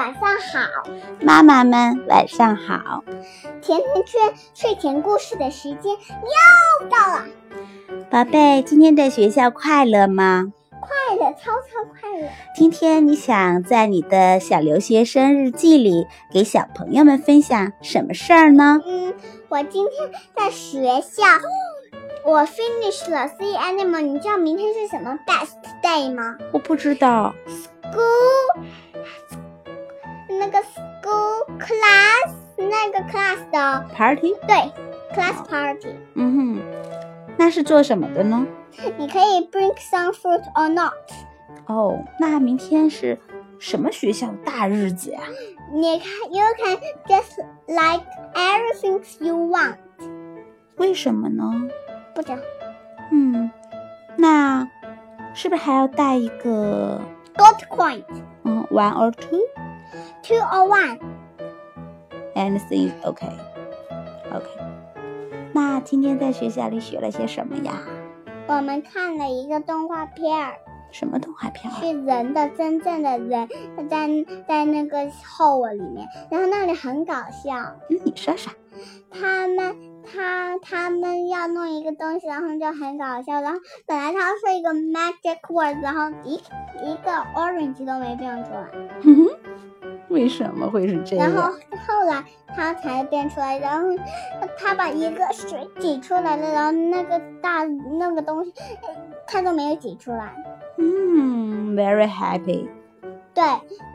晚上好，妈妈们晚上好。甜甜圈睡前故事的时间又到了，宝贝，今天在学校快乐吗？快乐，超超快乐。今天你想在你的小留学生日记里给小朋友们分享什么事儿呢？嗯，我今天在学校，我 finish 了 C animal。你知道明天是什么 best day 吗？我不知道。School，那个 school class，那个 class 的 Party？对，class party。嗯哼，那是做什么的呢？你可以 bring some fruit or not。哦，那明天是什么学校的大日子呀？你看，you can just like everything you want。为什么呢？不知道嗯，那是不是还要带一个 gold coin 嗯 one or two two or one。anything OK OK？那今天在学校里学了些什么呀？我们看了一个动画片儿，什么动画片儿？是人的真正的人在在那个 hole 里面，然后那里很搞笑。嗯，你说啥。他们他他们要弄一个东西，然后就很搞笑。然后本来他说一个 magic word，然后一一个 orange 都没变出来，哼哼，为什么会是这样？然后后来他才变出来，然后他把一个水挤出来了，然后那个大那个东西他都没有挤出来。嗯，very happy。对，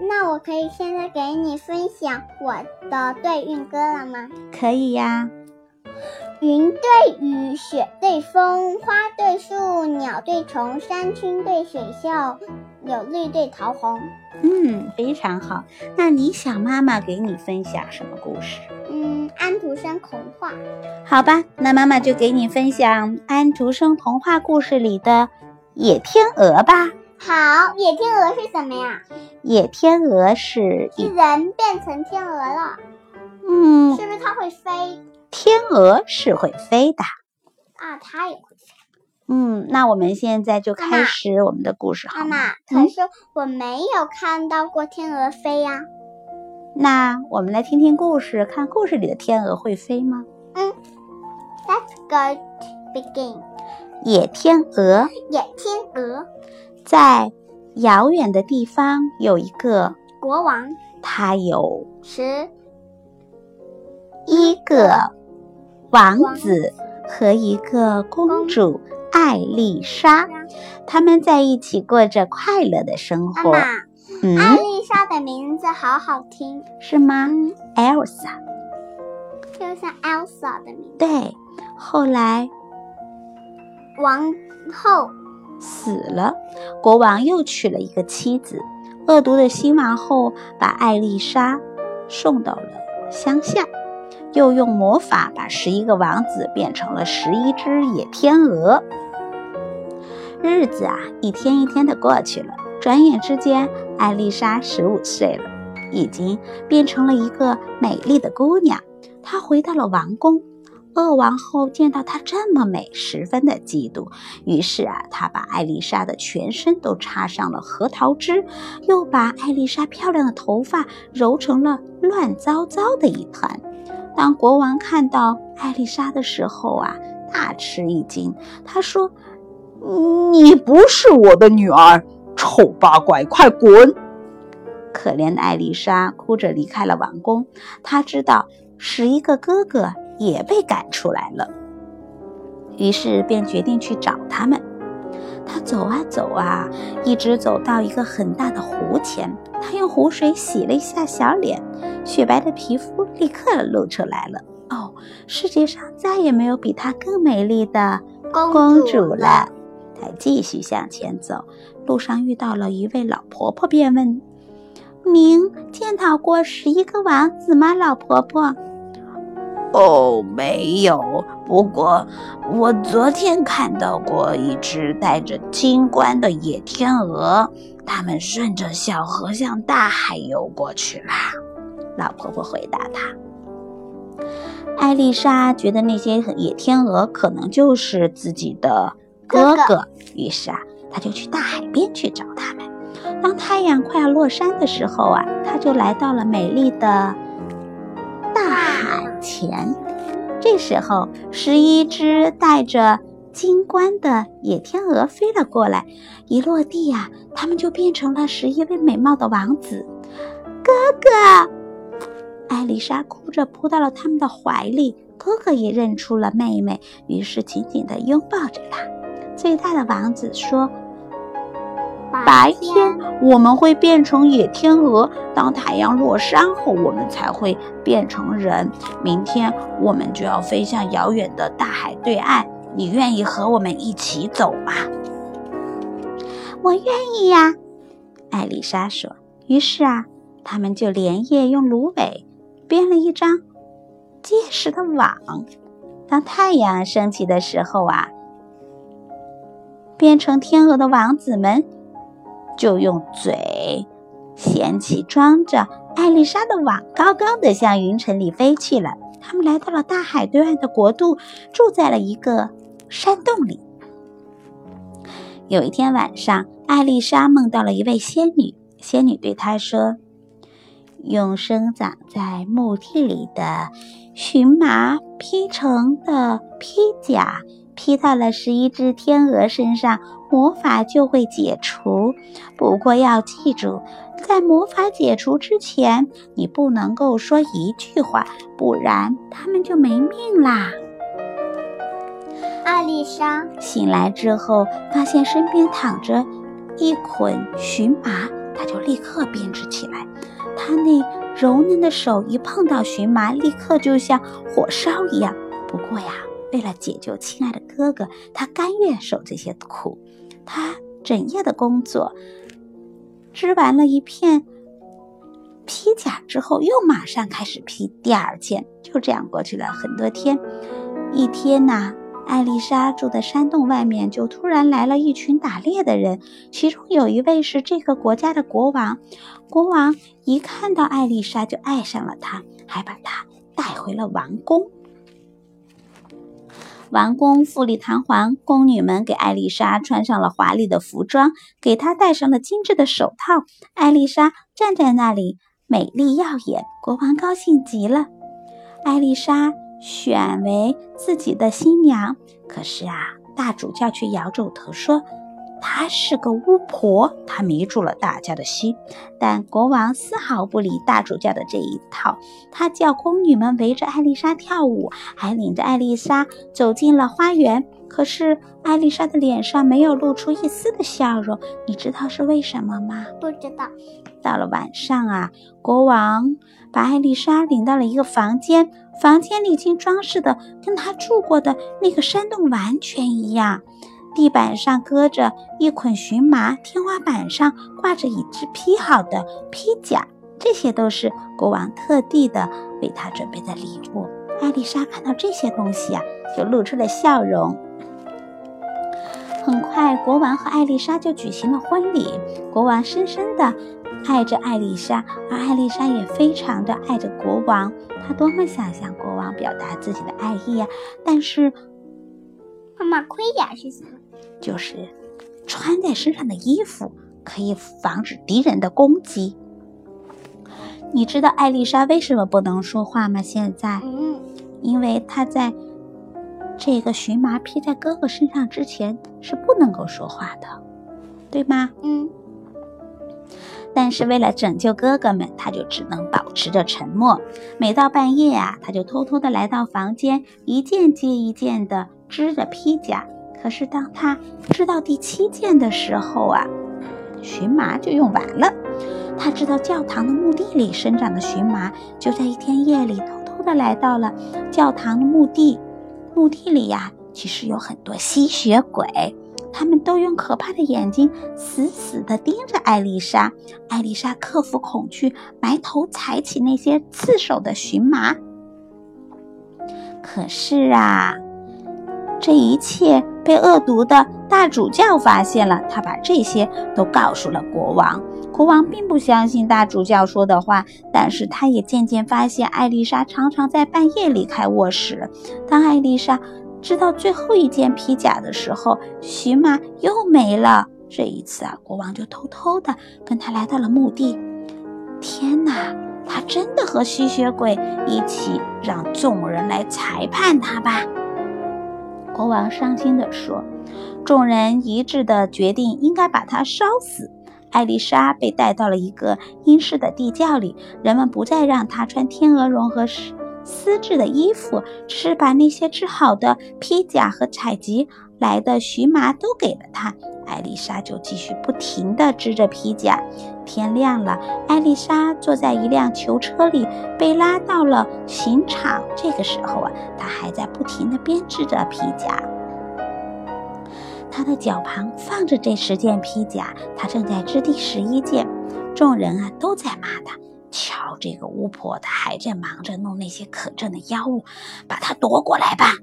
那我可以现在给你分享我的对韵歌了吗？可以呀。云对雨，雪对风，花对树，鸟对虫，山青对水秀，柳绿对桃红。嗯，非常好。那你想妈妈给你分享什么故事？嗯，安徒生童话。好吧，那妈妈就给你分享安徒生童话故事里的野天鹅吧。好，野天鹅是什么呀？野天鹅是一是人变成天鹅了，嗯，是不是它会飞天鹅是会飞的。啊？它也会飞。嗯，那我们现在就开始我们的故事好吗？妈妈，嗯可是我没有看到过天鹅飞呀。那我们来听听故事，看故事里的天鹅会飞吗？嗯，Let's go to begin。野天鹅野天鹅在遥远的地方有一个，国王他有十一个王子和一个公主艾丽莎，他们在一起过着快乐的生活。妈妈，艾嗯，丽莎的名字好好听，是吗？Elsa，就像 Elsa 的名字。对，后来王后死了，国王又娶了一个妻子。恶毒的新王后把艾丽莎送到了乡下，又用魔法把十一个王子变成了十一只野天鹅。日子啊，一天一天的过去了，转眼之间，艾丽莎十五岁了，已经变成了一个美丽的姑娘。她回到了王宫。恶王后见到她这么美，十分的嫉妒，于是啊，她把艾丽莎的全身都插上了核桃汁，又把艾丽莎漂亮的头发揉成了乱糟糟的一团。当国王看到艾丽莎的时候啊，大吃一惊。他说：“你不是我的女儿，丑八怪，快滚！”可怜的艾丽莎哭着离开了王宫。她知道十一个哥哥也被赶出来了，于是便决定去找他们。他走啊走啊，一直走到一个很大的湖前。他用湖水洗了一下小脸，雪白的皮肤立刻露出来了。哦，世界上再也没有比她更美丽的公公主了。她继续向前走，路上遇到了一位老婆婆，便问：“您见到过十一个王子吗，老婆婆？”哦，没有。不过我昨天看到过一只带着金冠的野天鹅，它们顺着小河向大海游过去了。老婆婆回答他。艾丽莎觉得那些野天鹅可能就是自己的哥哥哥，于是啊，她就去大海边去找他们。当太阳快要落山的时候啊，她就来到了美丽的大海前。这时候，十一只带着金冠的野天鹅飞了过来，一落地呀，他们就变成了十一位美貌的王子。哥哥，艾丽莎哭着扑到了他们的怀里。哥哥也认出了妹妹，于是紧紧地拥抱着她。最大的王子说：“白天我们会变成野天鹅，当太阳落山后，我们才会变成人。明天我们就要飞向遥远的大海对岸。你愿意和我们一起走吗？”“我愿意呀。”艾丽莎说。于是啊，他们就连夜用芦苇编了一张结实的网。当太阳升起的时候啊。变成天鹅的王子们，就用嘴衔起装着艾丽莎的网，高高的向云层里飞去了。他们来到了大海对岸的国度，住在了一个山洞里。有一天晚上，艾丽莎梦到了一位仙女，仙女对她说：“用生长在墓地里的荨麻披成的披甲。”披到了十一只天鹅身上，魔法就会解除。不过要记住，在魔法解除之前，你不能够说一句话，不然他们就没命啦。艾丽莎醒来之后，发现身边躺着一捆荨麻，他就立刻编织起来。他那柔嫩的手一碰到荨麻，立刻就像火烧一样。不过呀。为了解救亲爱的哥哥，他甘愿受这些苦。他整夜的工作，织完了一片披甲之后，又马上开始披第二件。就这样过去了很多天。一天呐，艾丽莎住的山洞外面就突然来了一群打猎的人，其中有一位是这个国家的国王。国王一看到艾丽莎就爱上了她，还把她带回了王宫。王宫富丽堂皇，宫女们给艾丽莎穿上了华丽的服装，给她戴上了精致的手套。艾丽莎站在那里，美丽耀眼。国王高兴极了，艾丽莎选为自己的新娘。可是啊，大主教却摇着头说。她是个巫婆，她迷住了大家的心。但国王丝毫不理大主教的这一套，他叫宫女们围着艾丽莎跳舞，还领着艾丽莎走进了花园。可是艾丽莎的脸上没有露出一丝的笑容，你知道是为什么吗？不知道。到了晚上啊，国王把艾丽莎领到了一个房间，房间里竟装饰的跟他住过的那个山洞完全一样。地板上搁着一捆荨麻，天花板上挂着一只披好的披甲，这些都是国王特地的为他准备的礼物。艾丽莎看到这些东西啊，就露出了笑容。很快，国王和艾丽莎就举行了婚礼。国王深深的爱着艾丽莎，而艾丽莎也非常的爱着国王。她多么想向国王表达自己的爱意啊！但是，妈妈，盔甲是什么？就是穿在身上的衣服可以防止敌人的攻击。你知道艾丽莎为什么不能说话吗？现在，嗯，因为她在这个荨麻披在哥哥身上之前是不能够说话的，对吗？嗯。但是为了拯救哥哥们，他就只能保持着沉默。每到半夜啊，他就偷偷的来到房间，一件接一件的织着披甲。可是当他织到第七件的时候啊，荨麻就用完了。他知道教堂的墓地里生长的荨麻，就在一天夜里偷偷的来到了教堂的墓地。墓地里呀，其实有很多吸血鬼，他们都用可怕的眼睛死死地盯着艾丽莎。艾丽莎克服恐惧，埋头踩起那些刺手的荨麻。可是啊，这一切。被恶毒的大主教发现了，他把这些都告诉了国王。国王并不相信大主教说的话，但是他也渐渐发现艾丽莎常常在半夜离开卧室。当艾丽莎织到最后一件披甲的时候，荨麻又没了。这一次啊，国王就偷偷的跟他来到了墓地。天哪，他真的和吸血鬼一起让众人来裁判他吧？国王伤心地说。众人一致的决定应该把他烧死。艾丽莎被带到了一个阴湿的地窖里，人们不再让她穿天鹅绒和丝质的衣服，是把那些织好的披甲和采集来的荨麻都给了他。艾丽莎就继续不停地织着皮甲。天亮了，艾丽莎坐在一辆囚车里，被拉到了刑场。这个时候啊，她还在不停地编织着皮甲。她的脚旁放着这十件披甲，她正在织第十一件。众人啊都在骂她：“瞧，这个巫婆，她还在忙着弄那些可憎的妖物，把她夺过来吧！”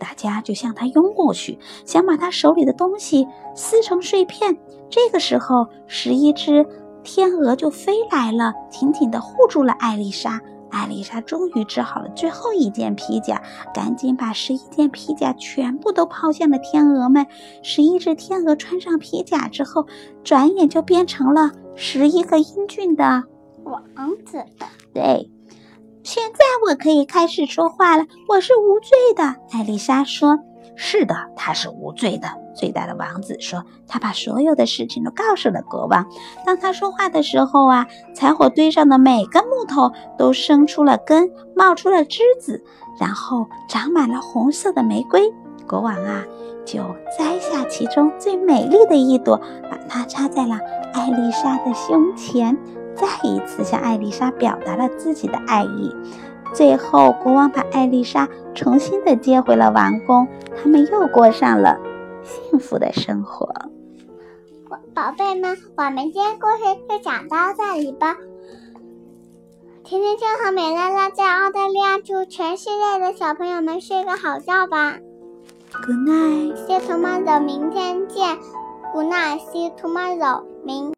大家就向她拥过去，想把她手里的东西撕成碎片。这个时候，十一只天鹅就飞来了，紧紧地护住了艾丽莎。艾丽莎终于织好了最后一件皮甲，赶紧把十一件皮甲全部都抛向了天鹅们。十一只天鹅穿上皮甲之后，转眼就变成了十一个英俊的王子的。对，现在我可以开始说话了。我是无罪的，艾丽莎说。是的，他是无罪的。最大的王子说：“他把所有的事情都告诉了国王。当他说话的时候啊，柴火堆上的每根木头都生出了根，冒出了枝子，然后长满了红色的玫瑰。国王啊，就摘下其中最美丽的一朵，把它插在了艾丽莎的胸前，再一次向艾丽莎表达了自己的爱意。”最后，国王把艾丽莎重新的接回了王宫，他们又过上了幸福的生活。宝贝们，我们今天故事就讲到这里吧。甜甜圈和美拉拉在澳大利亚，祝全世界的小朋友们睡个好觉吧。Good night，see tomorrow，明天见。Good night，see tomorrow，明。